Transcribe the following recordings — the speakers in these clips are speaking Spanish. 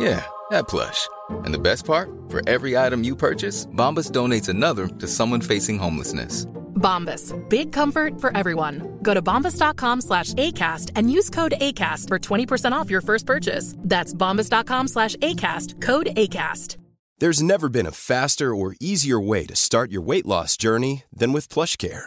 Yeah, that plush. And the best part? For every item you purchase, Bombas donates another to someone facing homelessness. Bombas. Big comfort for everyone. Go to bombas.com slash ACAST and use code ACAST for 20% off your first purchase. That's bombas.com slash ACAST. Code ACAST. There's never been a faster or easier way to start your weight loss journey than with PlushCare.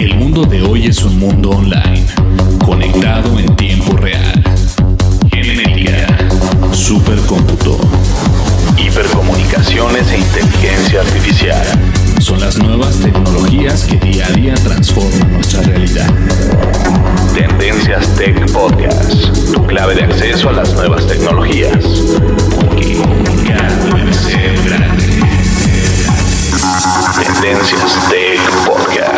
El mundo de hoy es un mundo online, conectado en tiempo real. Genética, supercómputo, hipercomunicaciones e inteligencia artificial. Son las nuevas tecnologías que día a día transforman nuestra realidad. Tendencias Tech Podcast, tu clave de acceso a las nuevas tecnologías. Porque. Tendencias Tech Podcast.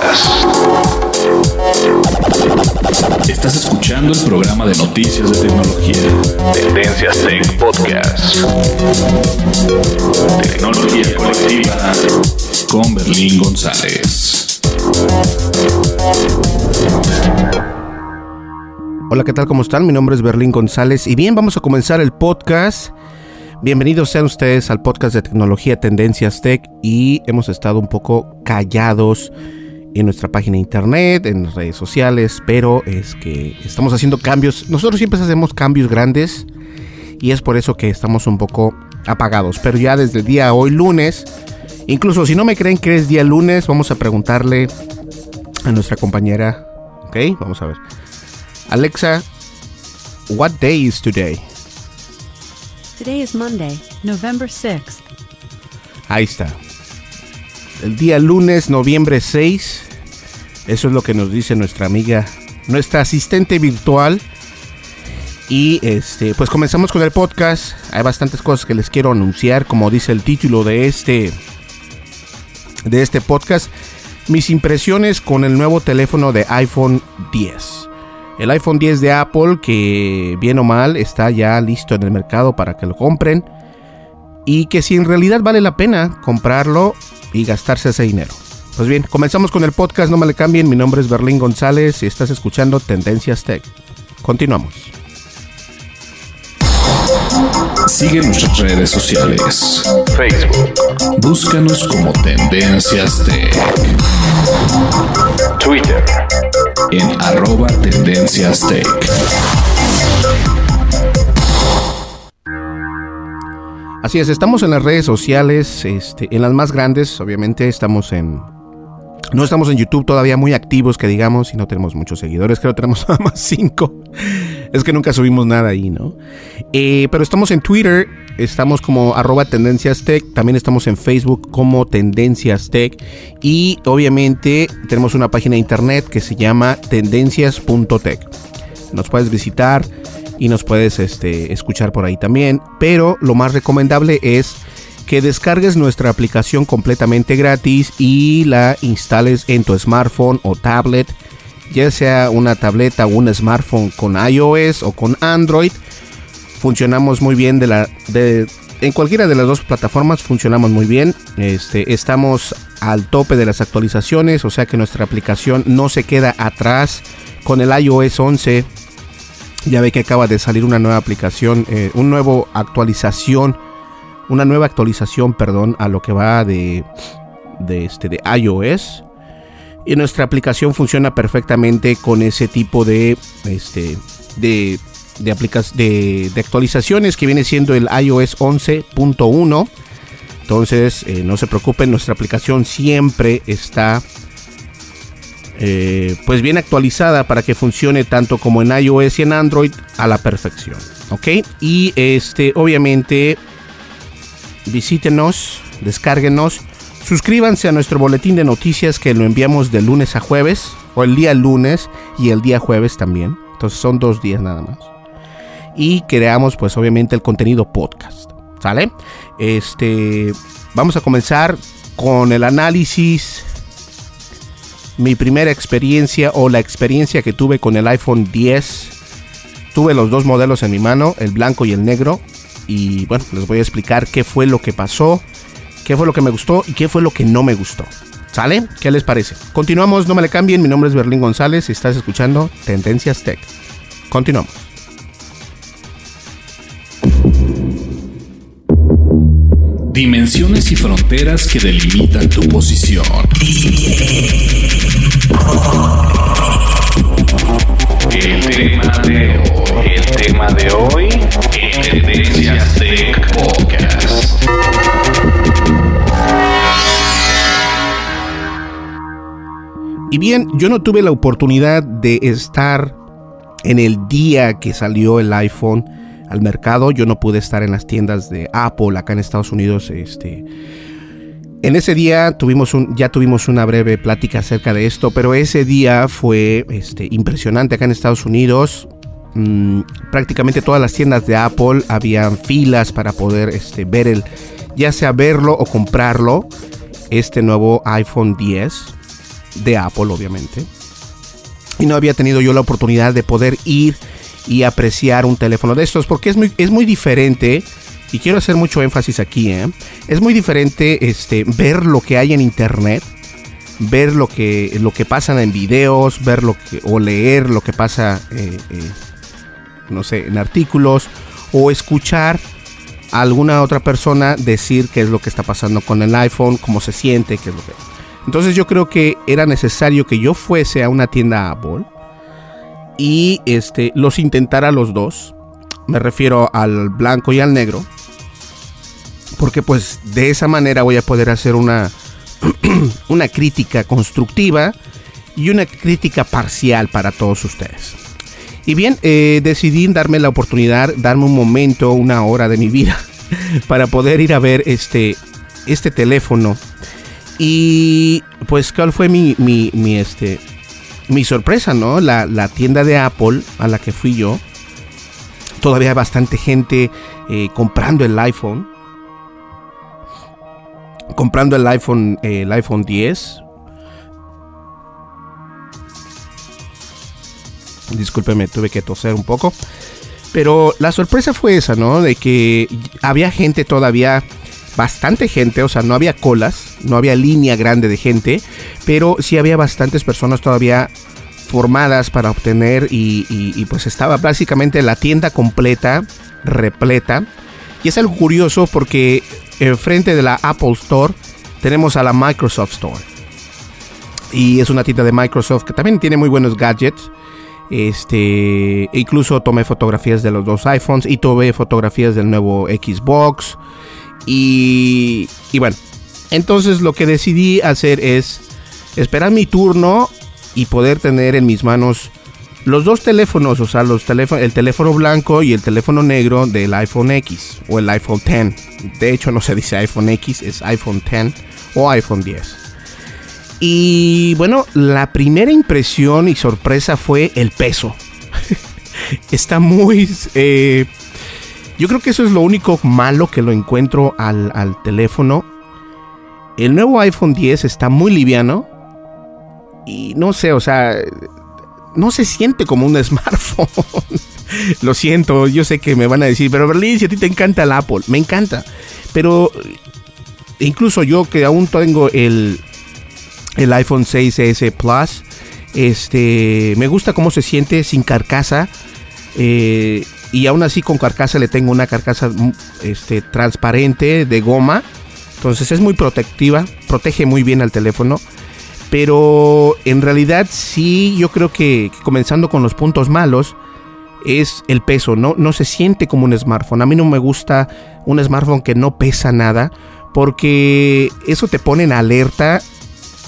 Estás escuchando el programa de noticias de tecnología. Tendencias Tech Podcast. Tecnología colectiva con Berlín González. Hola, ¿qué tal? ¿Cómo están? Mi nombre es Berlín González y bien, vamos a comenzar el podcast. Bienvenidos sean ustedes al podcast de tecnología Tendencias Tech y hemos estado un poco callados en nuestra página de internet, en las redes sociales, pero es que estamos haciendo cambios. Nosotros siempre hacemos cambios grandes y es por eso que estamos un poco apagados. Pero ya desde el día hoy lunes, incluso si no me creen que es día lunes, vamos a preguntarle a nuestra compañera, ¿ok? Vamos a ver. Alexa, what day is today? Today is Monday, November 6th. Ahí está. El día lunes, noviembre 6. Eso es lo que nos dice nuestra amiga, nuestra asistente virtual. Y este, pues comenzamos con el podcast. Hay bastantes cosas que les quiero anunciar, como dice el título de este de este podcast. Mis impresiones con el nuevo teléfono de iPhone 10. El iPhone 10 de Apple, que bien o mal está ya listo en el mercado para que lo compren. Y que si en realidad vale la pena comprarlo y gastarse ese dinero. Pues bien, comenzamos con el podcast, no me le cambien. Mi nombre es Berlín González y estás escuchando Tendencias Tech. Continuamos. Sigue nuestras redes sociales. Facebook. Búscanos como Tendencias Tech. Twitter. En arroba Tendencias Tech. Así es, estamos en las redes sociales, este, en las más grandes, obviamente estamos en... No estamos en YouTube todavía muy activos, que digamos, y no tenemos muchos seguidores, creo que tenemos nada más cinco. Es que nunca subimos nada ahí, ¿no? Eh, pero estamos en Twitter, estamos como arroba Tendencias también estamos en Facebook como Tendencias Tech y obviamente tenemos una página de internet que se llama tendencias.tech. Nos puedes visitar y nos puedes este, escuchar por ahí también, pero lo más recomendable es que descargues nuestra aplicación completamente gratis y la instales en tu smartphone o tablet, ya sea una tableta o un smartphone con iOS o con Android. Funcionamos muy bien de la de en cualquiera de las dos plataformas funcionamos muy bien. Este, estamos al tope de las actualizaciones, o sea que nuestra aplicación no se queda atrás con el iOS 11. Ya ve que acaba de salir una nueva aplicación, eh, una nueva actualización una nueva actualización, perdón, a lo que va de, de, este, de iOS. Y nuestra aplicación funciona perfectamente con ese tipo de, este, de, de, de, de actualizaciones que viene siendo el iOS 11.1. Entonces, eh, no se preocupen, nuestra aplicación siempre está eh, pues bien actualizada para que funcione tanto como en iOS y en Android a la perfección. ¿Ok? Y este, obviamente, visítenos, descárguenos, suscríbanse a nuestro boletín de noticias que lo enviamos de lunes a jueves, o el día lunes y el día jueves también. Entonces son dos días nada más. Y creamos pues obviamente el contenido podcast. ¿Sale? Este, vamos a comenzar con el análisis mi primera experiencia o la experiencia que tuve con el iPhone 10. Tuve los dos modelos en mi mano, el blanco y el negro. Y bueno, les voy a explicar qué fue lo que pasó, qué fue lo que me gustó y qué fue lo que no me gustó. ¿Sale? ¿Qué les parece? Continuamos, no me le cambien. Mi nombre es Berlín González y estás escuchando Tendencias Tech. Continuamos. Dimensiones y fronteras que delimitan tu posición. El tema de hoy, el tema de hoy, en Tendencias Tech Podcast. Y bien, yo no tuve la oportunidad de estar en el día que salió el iPhone al mercado. Yo no pude estar en las tiendas de Apple acá en Estados Unidos. Este, en ese día tuvimos un, ya tuvimos una breve plática acerca de esto, pero ese día fue este, impresionante acá en Estados Unidos. Mm, prácticamente todas las tiendas de Apple habían filas para poder este, ver el, ya sea verlo o comprarlo, este nuevo iPhone 10 de Apple, obviamente. Y no había tenido yo la oportunidad de poder ir y apreciar un teléfono de estos, porque es muy, es muy diferente. Y quiero hacer mucho énfasis aquí, ¿eh? Es muy diferente este, ver lo que hay en internet, ver lo que, lo que pasa en videos, ver lo que, o leer lo que pasa, eh, eh, no sé, en artículos, o escuchar a alguna otra persona decir qué es lo que está pasando con el iPhone, cómo se siente, qué es lo que... Entonces yo creo que era necesario que yo fuese a una tienda Apple y este, los intentara los dos. Me refiero al blanco y al negro. Porque pues de esa manera voy a poder hacer una, una crítica constructiva y una crítica parcial para todos ustedes. Y bien, eh, decidí darme la oportunidad, darme un momento, una hora de mi vida, para poder ir a ver este, este teléfono y pues, ¿cuál fue mi, mi, mi, este, mi sorpresa, no? La, la, tienda de Apple a la que fui yo. Todavía hay bastante gente eh, comprando el iPhone. Comprando el iPhone, eh, el iPhone 10. Discúlpeme, tuve que toser un poco. Pero la sorpresa fue esa, ¿no? De que había gente todavía bastante gente, o sea, no había colas, no había línea grande de gente, pero sí había bastantes personas todavía formadas para obtener y, pues estaba básicamente la tienda completa, repleta. Y es algo curioso porque enfrente de la Apple Store tenemos a la Microsoft Store. Y es una tienda de Microsoft que también tiene muy buenos gadgets. Este, incluso tomé fotografías de los dos iPhones y tomé fotografías del nuevo Xbox. Y, y bueno, entonces lo que decidí hacer es esperar mi turno y poder tener en mis manos los dos teléfonos, o sea, los el teléfono blanco y el teléfono negro del iPhone X o el iPhone X. De hecho, no se dice iPhone X, es iPhone X o iPhone 10. Y bueno, la primera impresión y sorpresa fue el peso. Está muy eh, yo creo que eso es lo único malo que lo encuentro al, teléfono. El nuevo iPhone 10 está muy liviano. Y no sé, o sea, no se siente como un smartphone. Lo siento, yo sé que me van a decir, pero Berlín, si a ti te encanta el Apple, me encanta. Pero incluso yo que aún tengo el, el iPhone 6S Plus, este, me gusta cómo se siente sin carcasa. Eh, y aún así con carcasa le tengo una carcasa mm, este, transparente de goma. Entonces es muy protectiva, protege muy bien al teléfono. Pero en realidad sí, yo creo que, comenzando con los puntos malos, es el peso, ¿no? no se siente como un smartphone. A mí no me gusta un smartphone que no pesa nada, porque eso te pone en alerta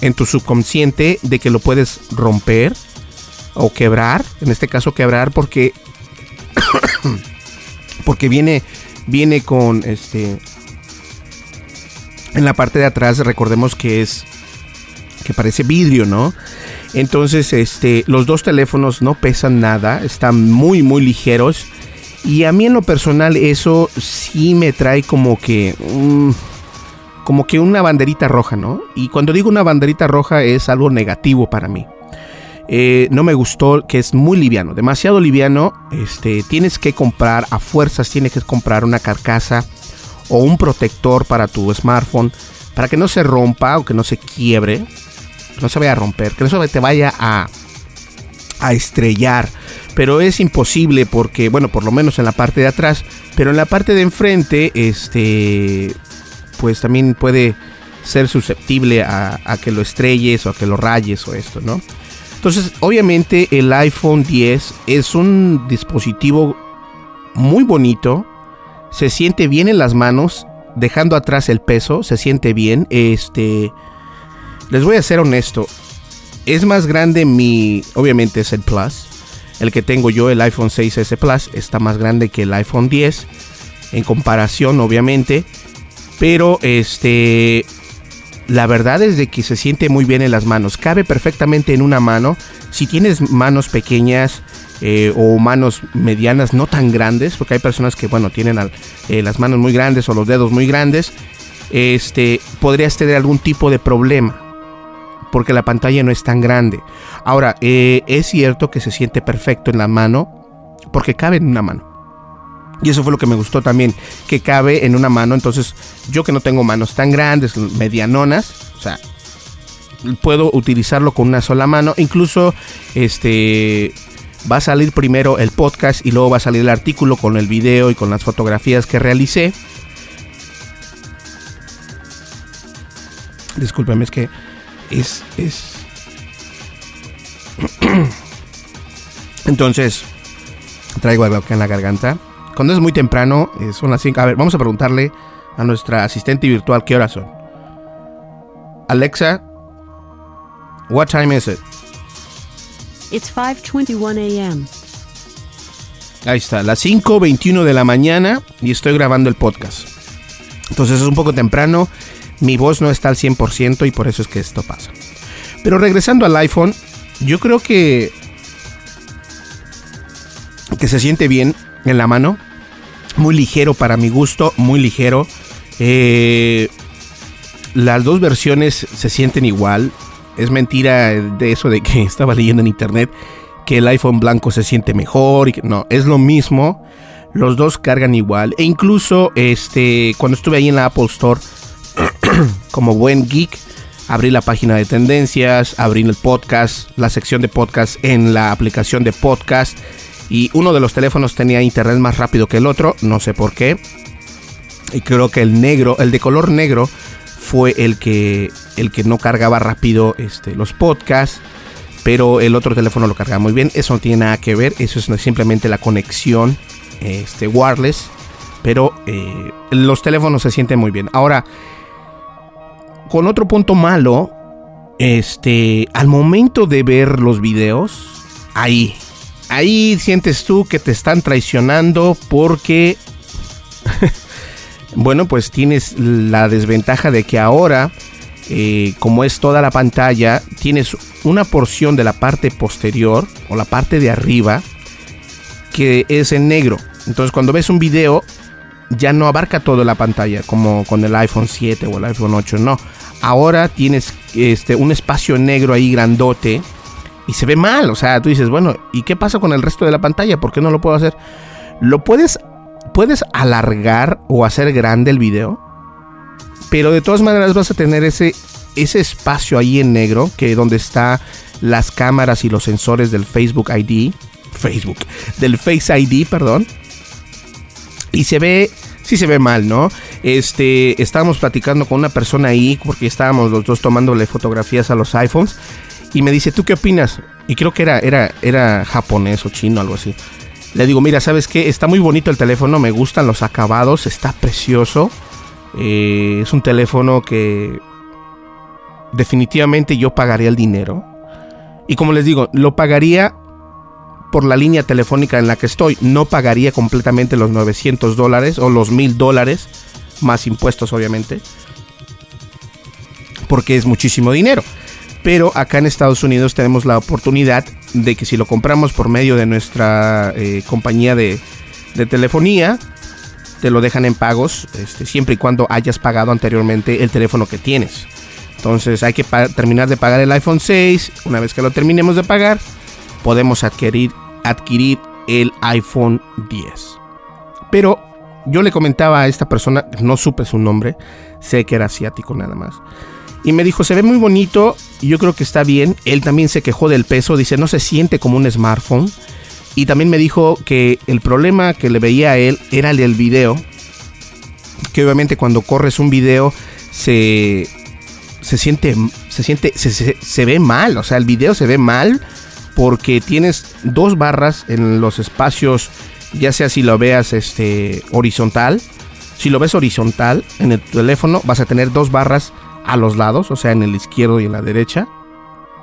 en tu subconsciente de que lo puedes romper o quebrar, en este caso quebrar porque porque viene viene con este en la parte de atrás recordemos que es que parece vidrio, ¿no? Entonces, este, los dos teléfonos no pesan nada, están muy, muy ligeros. Y a mí en lo personal eso sí me trae como que... como que una banderita roja, ¿no? Y cuando digo una banderita roja es algo negativo para mí. Eh, no me gustó que es muy liviano, demasiado liviano. Este, tienes que comprar a fuerzas, tienes que comprar una carcasa o un protector para tu smartphone para que no se rompa o que no se quiebre no se vaya a romper, que no se te vaya a, a estrellar. Pero es imposible porque, bueno, por lo menos en la parte de atrás, pero en la parte de enfrente, este, pues también puede ser susceptible a, a, que lo estrelles o a que lo rayes o esto, ¿no? Entonces, obviamente el iPhone 10 es un dispositivo muy bonito, se siente bien en las manos, dejando atrás el peso, se siente bien, este, les voy a ser honesto. Es más grande mi, obviamente es el Plus. El que tengo yo, el iPhone 6S Plus, está más grande que el iPhone 10. En comparación, obviamente. Pero este, la verdad es de que se siente muy bien en las manos. Cabe perfectamente en una mano. Si tienes manos pequeñas eh, o manos medianas, no tan grandes, porque hay personas que, bueno, tienen eh, las manos muy grandes o los dedos muy grandes, este, podrías tener algún tipo de problema porque la pantalla no es tan grande. Ahora, eh, es cierto que se siente perfecto en la mano porque cabe en una mano. Y eso fue lo que me gustó también, que cabe en una mano. Entonces, yo que no tengo manos tan grandes, medianonas, o sea, puedo utilizarlo con una sola mano. Incluso, este, va a salir primero el podcast y luego va a salir el artículo con el video y con las fotografías que realicé. Discúlpeme, es que es, es... Entonces, traigo algo acá en la garganta. Cuando es muy temprano, eh, son las 5. A ver, vamos a preguntarle a nuestra asistente virtual qué horas son. Alexa, what time is it? It's 5:21 a.m. Ahí está, las 5:21 de la mañana y estoy grabando el podcast. Entonces es un poco temprano mi voz no está al 100% y por eso es que esto pasa. Pero regresando al iPhone, yo creo que que se siente bien en la mano, muy ligero para mi gusto, muy ligero. Eh, las dos versiones se sienten igual. Es mentira de eso de que estaba leyendo en internet que el iPhone blanco se siente mejor no, es lo mismo. Los dos cargan igual. E incluso este cuando estuve ahí en la Apple Store como buen geek, abrí la página de tendencias, abrí el podcast, la sección de podcast en la aplicación de podcast y uno de los teléfonos tenía internet más rápido que el otro, no sé por qué. Y creo que el negro, el de color negro fue el que el que no cargaba rápido este, los podcasts, pero el otro teléfono lo cargaba muy bien. Eso no tiene nada que ver, eso es simplemente la conexión este wireless, pero eh, los teléfonos se sienten muy bien. Ahora con otro punto malo, este, al momento de ver los videos, ahí, ahí sientes tú que te están traicionando porque, bueno, pues tienes la desventaja de que ahora, eh, como es toda la pantalla, tienes una porción de la parte posterior o la parte de arriba que es en negro. Entonces cuando ves un video ya no abarca toda la pantalla como con el iPhone 7 o el iPhone 8, no. Ahora tienes este un espacio negro ahí grandote y se ve mal, o sea, tú dices, bueno, ¿y qué pasa con el resto de la pantalla? ¿Por qué no lo puedo hacer? Lo puedes puedes alargar o hacer grande el video, pero de todas maneras vas a tener ese ese espacio ahí en negro que donde está las cámaras y los sensores del Facebook ID, Facebook, del Face ID, perdón y se ve, sí se ve mal, ¿no? Este, estábamos platicando con una persona ahí, porque estábamos los dos tomándole fotografías a los iPhones, y me dice, ¿tú qué opinas? Y creo que era, era, era japonés o chino, algo así. Le digo, mira, ¿sabes qué? Está muy bonito el teléfono, me gustan los acabados, está precioso, Eh, es un teléfono que definitivamente yo pagaría el dinero. Y como les digo, lo pagaría por la línea telefónica en la que estoy. No pagaría completamente los 900 dólares o los 1000 dólares, más impuestos obviamente. Porque es muchísimo dinero. Pero acá en Estados Unidos tenemos la oportunidad de que si lo compramos por medio de nuestra eh, compañía de, telefonía, te lo dejan en pagos, este, siempre y cuando hayas pagado anteriormente el teléfono que tienes. Entonces hay que terminar de pagar el iPhone 6. Una vez que lo terminemos de pagar, podemos adquirir, adquirir el iPhone 10. Pero yo le comentaba a esta persona, no supe su nombre, sé que era asiático nada más. Y me dijo, se ve muy bonito, yo creo que está bien. Él también se quejó del peso, dice, no se siente como un smartphone. Y también me dijo que el problema que le veía a él era el del video. Que obviamente cuando corres un video se, se siente, se siente, se, ve mal. O sea, el video se ve mal porque tienes dos barras en los espacios, ya sea si lo veas este, horizontal. Si lo ves horizontal en el teléfono, vas a tener dos barras a los lados, o sea, en el izquierdo y en la derecha.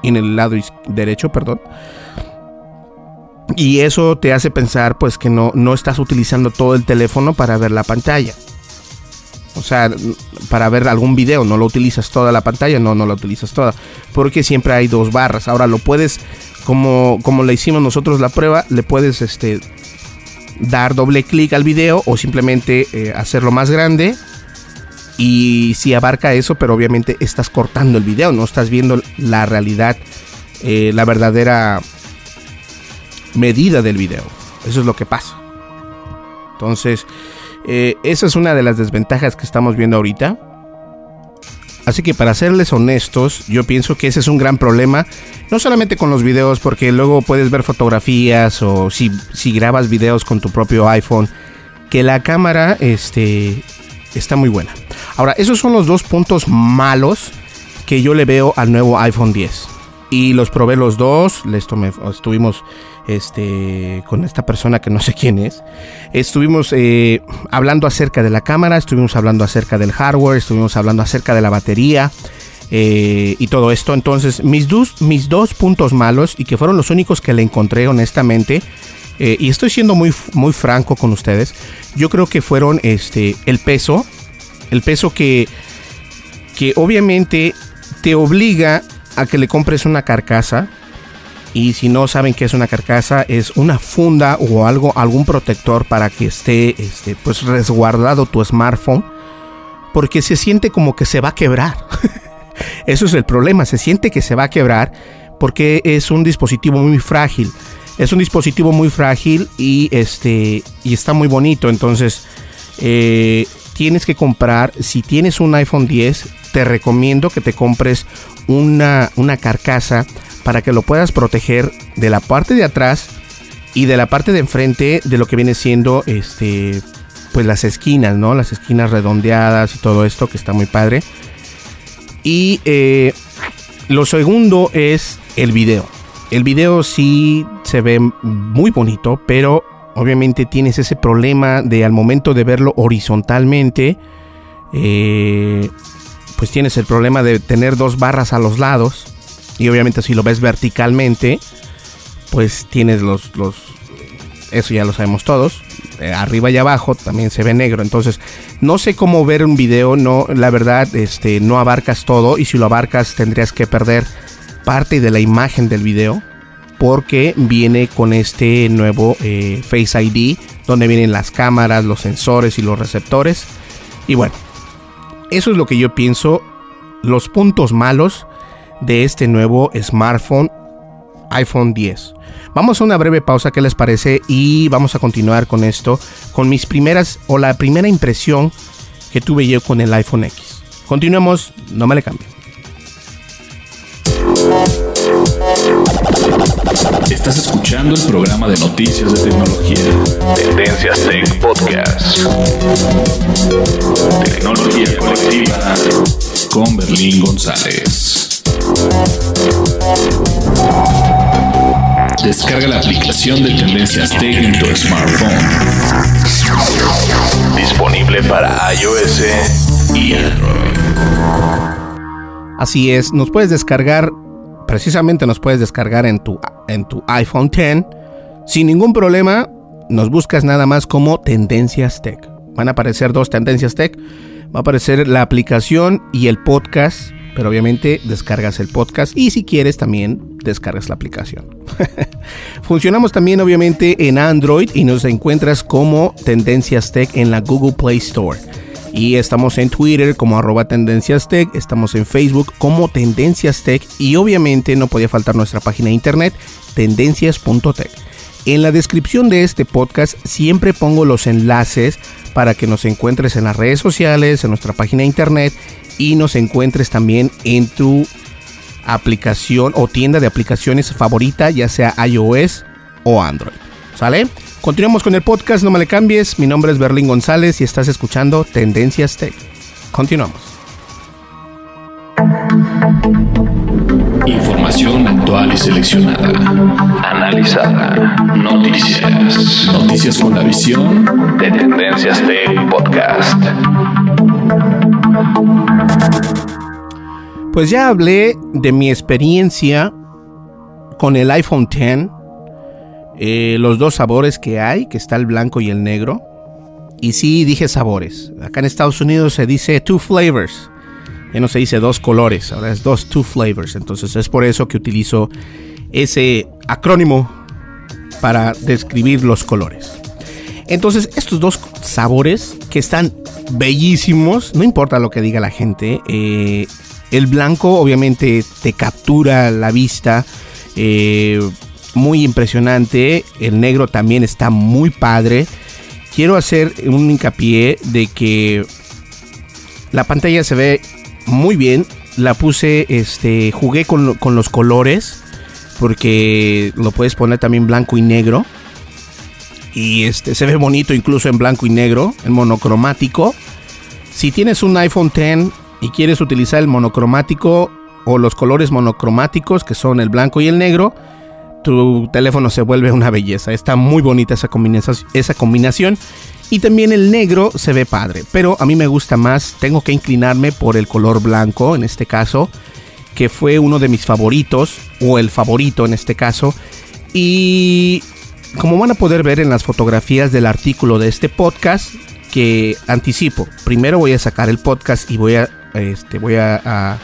En el lado derecho, perdón. Y eso te hace pensar pues que no, no estás utilizando todo el teléfono para ver la pantalla. O sea, para ver algún video, no lo utilizas toda la pantalla, no, no la utilizas toda. Porque siempre hay dos barras. Ahora lo puedes, como, como le hicimos nosotros la prueba, le puedes este, dar doble clic al video o simplemente eh, hacerlo más grande. Y si abarca eso, pero obviamente estás cortando el video, no estás viendo la realidad, eh, la verdadera medida del video. Eso es lo que pasa. Entonces, eh, esa es una de las desventajas que estamos viendo ahorita. Así que para serles honestos, yo pienso que ese es un gran problema, no solamente con los videos, porque luego puedes ver fotografías o si, si grabas videos con tu propio iPhone, que la cámara este, está muy buena. Ahora, esos son los dos puntos malos que yo le veo al nuevo iPhone 10. Y los probé los dos, les tomé, estuvimos este, con esta persona que no sé quién es. Estuvimos eh, hablando acerca de la cámara, estuvimos hablando acerca del hardware, estuvimos hablando acerca de la batería. Eh, y todo esto. Entonces, mis dos, mis dos puntos malos, y que fueron los únicos que le encontré honestamente, eh, y estoy siendo muy, muy franco con ustedes, yo creo que fueron este, el peso, el peso que, que obviamente te obliga a que le compres una carcasa, y si no saben qué es una carcasa, es una funda o algo, algún protector para que esté este, pues resguardado tu smartphone. Porque se siente como que se va a quebrar. Eso es el problema, se siente que se va a quebrar porque es un dispositivo muy frágil. Es un dispositivo muy frágil y este y está muy bonito. Entonces eh, tienes que comprar. Si tienes un iPhone 10, te recomiendo que te compres una, una carcasa para que lo puedas proteger de la parte de atrás y de la parte de enfrente de lo que viene siendo este pues las esquinas, ¿no? Las esquinas redondeadas y todo esto que está muy padre. Y eh, lo segundo es el video. El video sí se ve muy bonito, pero obviamente tienes ese problema de al momento de verlo horizontalmente, eh, pues tienes el problema de tener dos barras a los lados y obviamente si lo ves verticalmente, pues tienes los, los eso ya lo sabemos todos. Eh, arriba y abajo también se ve negro. Entonces, no sé cómo ver un video, no, la verdad, este, no abarcas todo. Y si lo abarcas, tendrías que perder parte de la imagen del video. Porque viene con este nuevo eh, Face ID. Donde vienen las cámaras, los sensores y los receptores. Y bueno, eso es lo que yo pienso. Los puntos malos de este nuevo smartphone iPhone 10. Vamos a una breve pausa, ¿qué les parece? Y vamos a continuar con esto, con mis primeras o la primera impresión que tuve yo con el iPhone X. Continuemos, no me le cambien. Estás escuchando el programa de noticias de tecnología. Tendencias Tech Podcast. Tecnología colectiva con Berlín González. Descarga la aplicación de Tendencias Tech en tu smartphone. Disponible para iOS y Android. Así es, nos puedes descargar, precisamente nos puedes descargar en tu, en tu iPhone X sin ningún problema. Nos buscas nada más como Tendencias Tech. Van a aparecer dos Tendencias Tech. Va a aparecer la aplicación y el podcast, pero obviamente descargas el podcast y si quieres también descargas la aplicación. Funcionamos también obviamente en Android y nos encuentras como Tendencias Tech en la Google Play Store. Y estamos en Twitter como arroba Tendencias Tech, estamos en Facebook como Tendencias Tech y obviamente no podía faltar nuestra página de internet tendencias.tech. En la descripción de este podcast siempre pongo los enlaces para que nos encuentres en las redes sociales, en nuestra página de internet y nos encuentres también en tu aplicación o tienda de aplicaciones favorita, ya sea iOS o Android. ¿Sale? Continuamos con el podcast, no me le cambies. Mi nombre es Berlín González y estás escuchando Tendencias Tech. Continuamos. Información actual y seleccionada. Analizada. Noticias. Noticias con la visión de Tendencias Tech Podcast. Pues ya hablé de mi experiencia con el iPhone X, eh, los dos sabores que hay, que está el blanco y el negro. Y sí, dije sabores. Acá en Estados Unidos se dice two flavors. Ya no se dice dos colores, ahora es dos two flavors. Entonces es por eso que utilizo ese acrónimo para describir los colores. Entonces estos dos sabores que están bellísimos, no importa lo que diga la gente, eh, el blanco obviamente te captura la vista, eh, muy impresionante, el negro también está muy padre. Quiero hacer un hincapié de que la pantalla se ve muy bien. La puse, este, jugué con, con los colores porque lo puedes poner también blanco y negro. Y este se ve bonito incluso en blanco y negro, en monocromático. Si tienes un iPhone X y quieres utilizar el monocromático o los colores monocromáticos que son el blanco y el negro, tu teléfono se vuelve una belleza. Está muy bonita esa combinación. Y también el negro se ve padre. Pero a mí me gusta más. Tengo que inclinarme por el color blanco en este caso. Que fue uno de mis favoritos. O el favorito en este caso. Y como van a poder ver en las fotografías del artículo de este podcast. Que anticipo. Primero voy a sacar el podcast y voy a. Este, voy a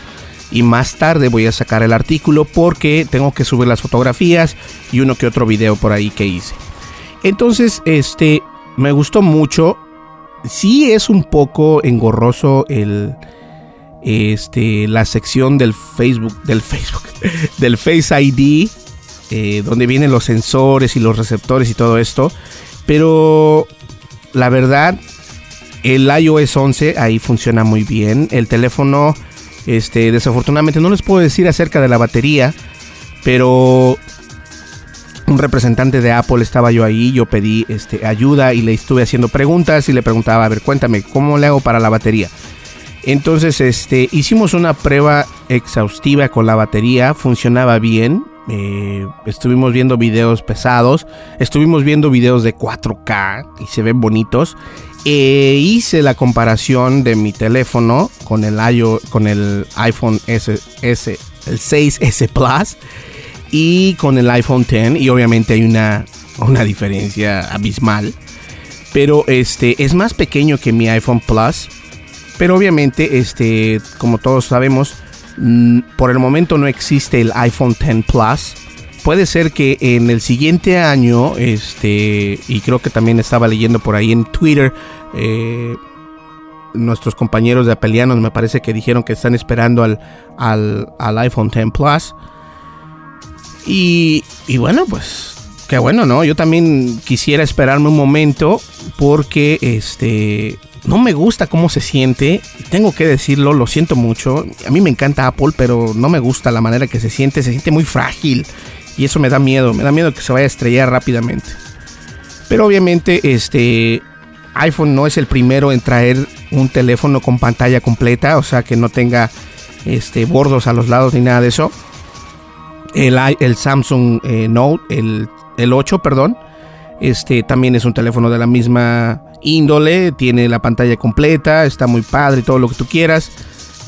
y más tarde voy a sacar el artículo porque tengo que subir las fotografías y uno que otro video por ahí que hice. Entonces, este, me gustó mucho. Sí es un poco engorroso el, este, la sección del Facebook, del Facebook, del Face ID, eh, donde vienen los sensores y los receptores y todo esto. Pero la verdad, el iOS 11 ahí funciona muy bien. El teléfono este, desafortunadamente no les puedo decir acerca de la batería, pero un representante de Apple estaba yo ahí, yo pedí este, ayuda y le estuve haciendo preguntas y le preguntaba, a ver, cuéntame, ¿cómo le hago para la batería? Entonces, este, hicimos una prueba exhaustiva con la batería, funcionaba bien. Eh, estuvimos viendo videos pesados, estuvimos viendo videos de 4K y se ven bonitos. Eh, hice la comparación de mi teléfono con el, iO- con el iPhone S, S, el 6S Plus y con el iPhone X y obviamente hay una, una diferencia abismal. Pero este es más pequeño que mi iPhone Plus. Pero obviamente, este, como todos sabemos, por el momento no existe el iPhone X Plus. Puede ser que en el siguiente año, este, y creo que también estaba leyendo por ahí en Twitter, eh, nuestros compañeros de Apelianos me parece que dijeron que están esperando al, al, iPhone X Plus. Y, y bueno, pues qué bueno, ¿no? Yo también quisiera esperarme un momento porque este no me gusta cómo se siente. Tengo que decirlo, lo siento mucho. A mí me encanta Apple, pero no me gusta la manera que se siente. Se siente muy frágil y eso me da miedo. Me da miedo que se vaya a estrellar rápidamente. Pero obviamente este iPhone no es el primero en traer un teléfono con pantalla completa, o sea que no tenga este bordos a los lados ni nada de eso el, el Samsung eh, Note, el, el 8, perdón. Este también es un teléfono de la misma índole, tiene la pantalla completa, está muy padre, todo lo que tú quieras,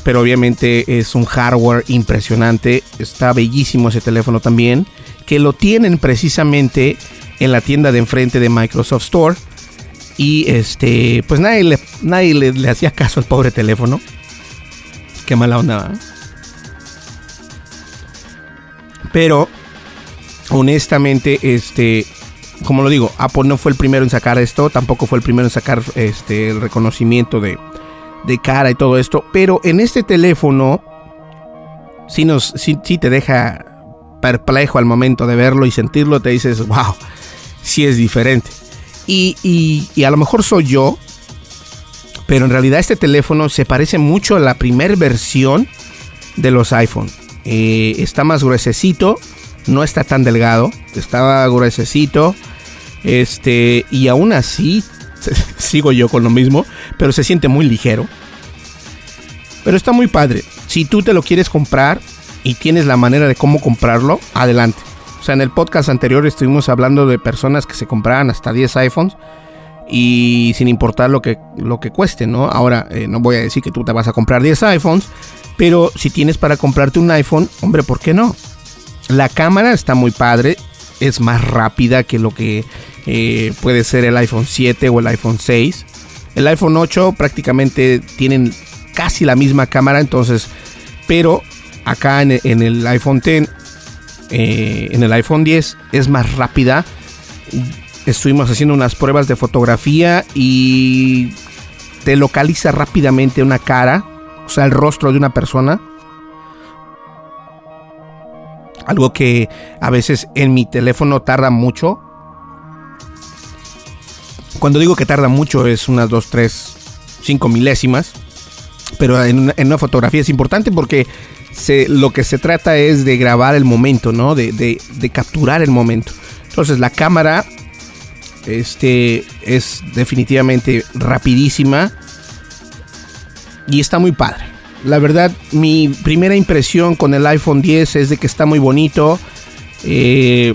pero obviamente es un hardware impresionante, está bellísimo ese teléfono también, que lo tienen precisamente en la tienda de enfrente de Microsoft Store. Y este, pues nadie le, nadie le, hacía caso al pobre teléfono. Qué mala onda. Pero, honestamente, este, como lo digo, Apple no fue el primero en sacar esto, tampoco fue el primero en sacar este, el reconocimiento de, de cara y todo esto. Pero en este teléfono, sí, nos, te deja perplejo al momento de verlo y sentirlo, te dices, wow, sí es diferente. Y, y, a lo mejor soy yo, pero en realidad este teléfono se parece mucho a la primera versión de los iPhone. Eh, está más gruesecito, no está tan delgado, estaba gruesecito. Este, y aún así, sigo yo con lo mismo, pero se siente muy ligero. Pero está muy padre. Si tú te lo quieres comprar y tienes la manera de cómo comprarlo, adelante. O sea, en el podcast anterior estuvimos hablando de personas que se compraban hasta 10 iPhones y sin importar lo que, lo que cueste, ¿no? Ahora, eh, no voy a decir que tú te vas a comprar 10 iPhones, pero si tienes para comprarte un iPhone, hombre, ¿por qué no? La cámara está muy padre, es más rápida que lo que eh, puede ser el iPhone 7 o el iPhone 6. El iPhone 8 prácticamente tienen casi la misma cámara, entonces, pero acá en, en el iPhone 10 eh, en el iPhone 10 es más rápida. Estuvimos haciendo unas pruebas de fotografía y te localiza rápidamente una cara, o sea, el rostro de una persona. Algo que a veces en mi teléfono tarda mucho. Cuando digo que tarda mucho es unas 2, 3, 5 milésimas. Pero en una, fotografía es importante porque lo que se trata es de grabar el momento, ¿no? De, capturar el momento. Entonces la cámara este, es definitivamente rapidísima y está muy padre. La verdad, mi primera impresión con el iPhone 10 es de que está muy bonito. Eh,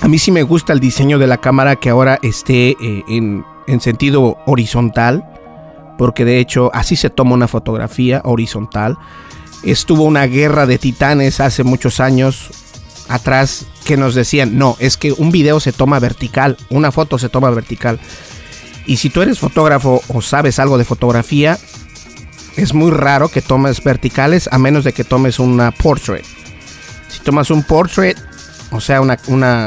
a mí sí me gusta el diseño de la cámara que ahora esté eh, en, en sentido horizontal, porque de hecho así se toma una fotografía horizontal estuvo una guerra de titanes hace muchos años atrás que nos decían, no, es que un video se toma vertical, una foto se toma vertical. Y si tú eres fotógrafo o sabes algo de fotografía, es muy raro que tomes verticales a menos de que tomes una portrait. Si tomas un portrait, o sea, una,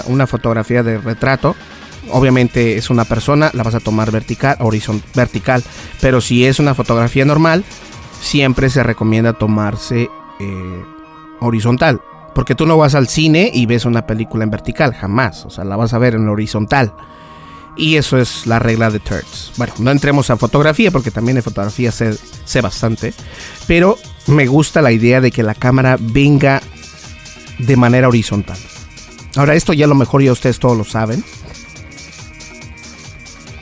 una fotografía de retrato, obviamente es una persona, la vas a tomar vertical, horizontal, vertical. Pero si es una fotografía normal, siempre se recomienda tomarse eh, horizontal. Porque tú no vas al cine y ves una película en vertical, jamás. O sea, la vas a ver en horizontal. Y eso es la regla de Turds. Bueno, no entremos a fotografía porque también en fotografía sé, sé bastante. Pero me gusta la idea de que la cámara venga de manera horizontal. Ahora, esto ya a lo mejor ya ustedes todos lo saben.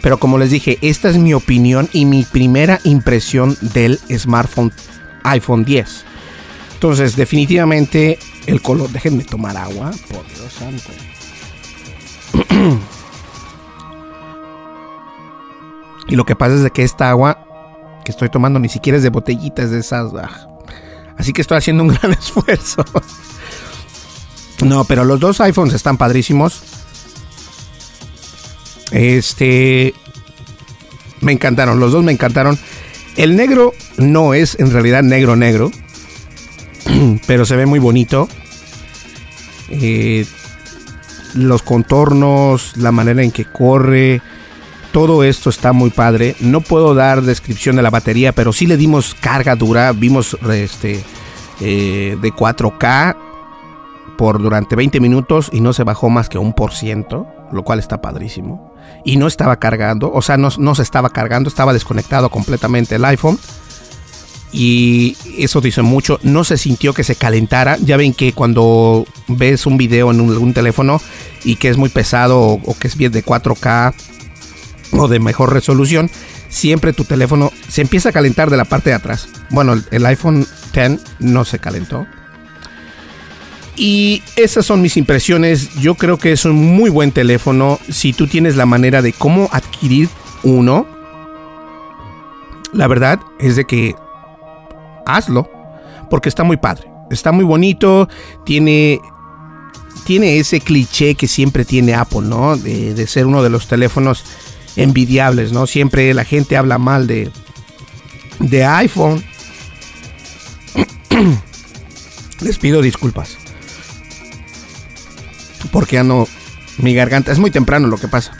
Pero como les dije, esta es mi opinión y mi primera impresión del smartphone iPhone 10. Entonces, definitivamente el color, déjenme tomar agua, por Dios santo. y lo que pasa es de que esta agua que estoy tomando ni siquiera es de botellitas de esas. Ah. Así que estoy haciendo un gran esfuerzo. no, pero los dos iPhones están padrísimos. Este. Me encantaron, los dos me encantaron. El negro no es en realidad negro negro, pero se ve muy bonito. Eh, los contornos, la manera en que corre, todo esto está muy padre. No puedo dar descripción de la batería, pero sí le dimos carga dura. Vimos este eh, de 4K por durante 20 minutos y no se bajó más que un por ciento, lo cual está padrísimo y no estaba cargando, o sea, no, se estaba cargando, estaba desconectado completamente el iPhone. Y eso dice mucho, no se sintió que se calentara. Ya ven que cuando ves un video en un, teléfono y que es muy pesado o, que es bien de 4K o de mejor resolución, siempre tu teléfono se empieza a calentar de la parte de atrás. Bueno, el iPhone 10 no se calentó. Y esas son mis impresiones. Yo creo que es un muy buen teléfono. Si tú tienes la manera de cómo adquirir uno, la verdad es de que hazlo, porque está muy padre, está muy bonito, tiene tiene ese cliché que siempre tiene Apple, ¿no? De, de, ser uno de los teléfonos envidiables, ¿no? Siempre la gente habla mal de, de iPhone. Les pido disculpas. Porque ando mi garganta. Es muy temprano lo que pasa.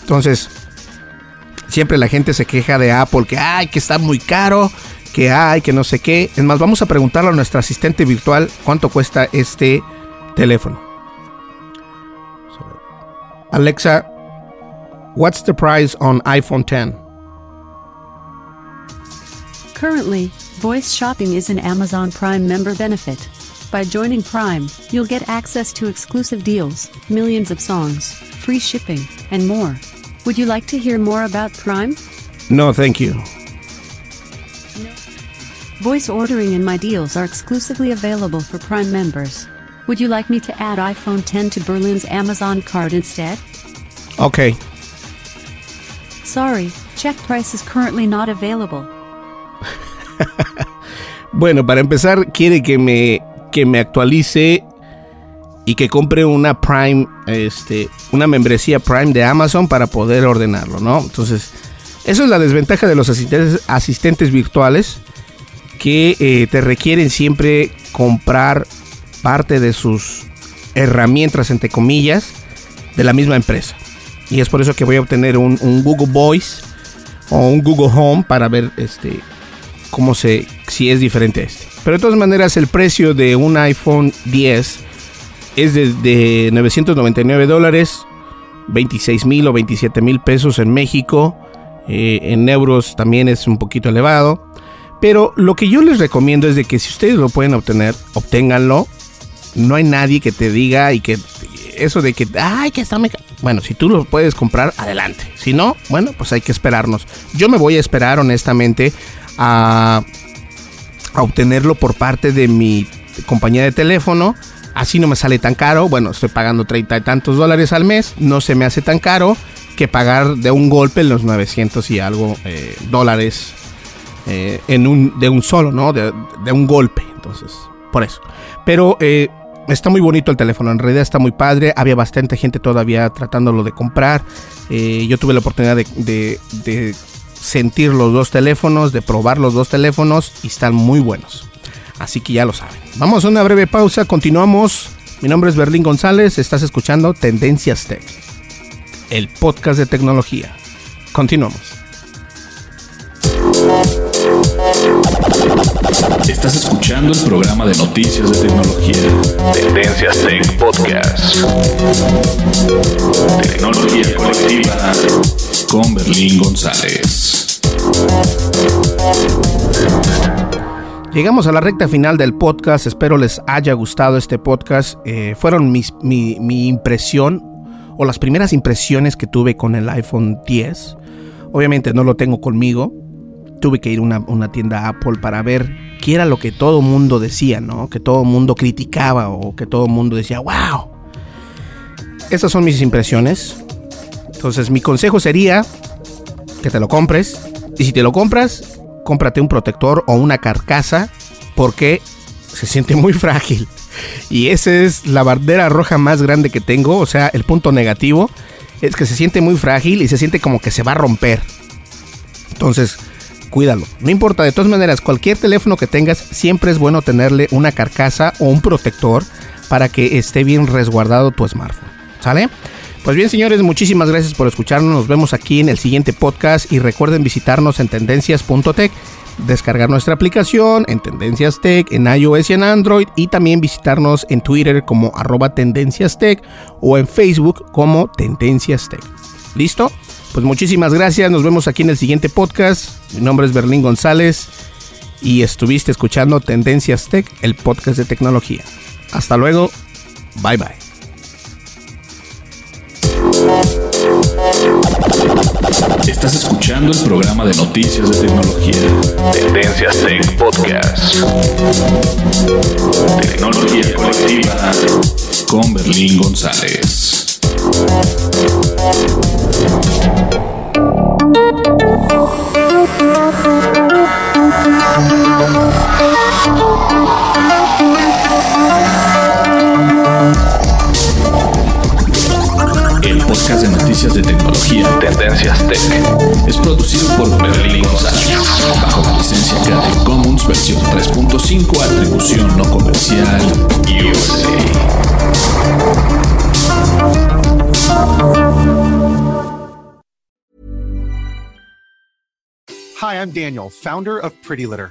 Entonces, siempre la gente se queja de Apple que ay, que está muy caro, que hay, que no sé qué. Es más, vamos a preguntarle a nuestra asistente virtual cuánto cuesta este teléfono. Alexa, what's the price on iPhone 10? Currently, voice shopping is an Amazon Prime member benefit. By joining Prime, you'll get access to exclusive deals, millions of songs, free shipping, and more. Would you like to hear more about Prime? No, thank you. Voice ordering and my deals are exclusively available for Prime members. Would you like me to add iPhone 10 to Berlin's Amazon card instead? Okay. Sorry, check price is currently not available. Bueno, para empezar, quiere que me, que me actualice y que compre una Prime, este, una membresía Prime de Amazon para poder ordenarlo, ¿no? Entonces, eso es la desventaja de los asistentes, asistentes virtuales que eh, te requieren siempre comprar parte de sus herramientas, entre comillas, de la misma empresa. Y es por eso que voy a obtener un, Google Voice o un Google Home para ver este cómo se si es diferente a este. Pero de todas maneras el precio de un iPhone 10 es de, de 999 dólares, 26 mil o 27 mil pesos en México. Eh, en euros también es un poquito elevado. Pero lo que yo les recomiendo es de que si ustedes lo pueden obtener, obténganlo. No hay nadie que te diga y que eso de que, ay, que está... Bueno, si tú lo puedes comprar, adelante. Si no, bueno, pues hay que esperarnos. Yo me voy a esperar honestamente a, a obtenerlo por parte de mi compañía de teléfono. Así no me sale tan caro. Bueno, estoy pagando treinta y tantos dólares al mes. No se me hace tan caro que pagar de un golpe los 900 y algo eh, dólares eh, en un, de un solo, ¿no? De, de, un golpe. Entonces, por eso. Pero eh, está muy bonito el teléfono. En realidad está muy padre. Había bastante gente todavía tratándolo de comprar. Eh, yo tuve la oportunidad de, sentir los dos teléfonos, de probar los dos teléfonos y están muy buenos. Así que ya lo saben. Vamos a una breve pausa, continuamos. Mi nombre es Berlín González, estás escuchando Tendencias Tech, el podcast de tecnología. Continuamos. Estás escuchando el programa de noticias de tecnología. Tendencias Tech Podcast. Tecnología colectiva con Berlín González. Llegamos a la recta final del podcast. Espero les haya gustado este podcast. Eh, fueron mi, mi, impresión o las primeras impresiones que tuve con el iPhone 10. Obviamente no lo tengo conmigo. Tuve que ir a una, una, tienda Apple para ver qué era lo que todo mundo decía, ¿no? Que todo mundo criticaba o que todo mundo decía, wow. Esas son mis impresiones. Entonces mi consejo sería que te lo compres. Y si te lo compras, cómprate un protector o una carcasa porque se siente muy frágil. Y esa es la bandera roja más grande que tengo. O sea, el punto negativo es que se siente muy frágil y se siente como que se va a romper. Entonces, cuídalo. No importa, de todas maneras, cualquier teléfono que tengas, siempre es bueno tenerle una carcasa o un protector para que esté bien resguardado tu smartphone. ¿Sale? Pues bien, señores, muchísimas gracias por escucharnos. Nos vemos aquí en el siguiente podcast y recuerden visitarnos en tendencias.tech, descargar nuestra aplicación en Tendencias Tech, en iOS y en Android y también visitarnos en Twitter como arroba Tendencias Tech o en Facebook como Tendencias Tech. ¿Listo? Pues muchísimas gracias. Nos vemos aquí en el siguiente podcast. Mi nombre es Berlín González y estuviste escuchando Tendencias Tech, el podcast de tecnología. Hasta luego. Bye bye. Estás escuchando el programa de noticias de tecnología. Tendencias Tech Podcast. Tecnología colectiva con Berlín González. El podcast de noticias de tecnología Tendencias Tech es producido por Berlín González bajo la licencia Creative Commons versión 3.5 atribución no comercial USA. Hi, I'm Daniel, founder of Pretty Litter.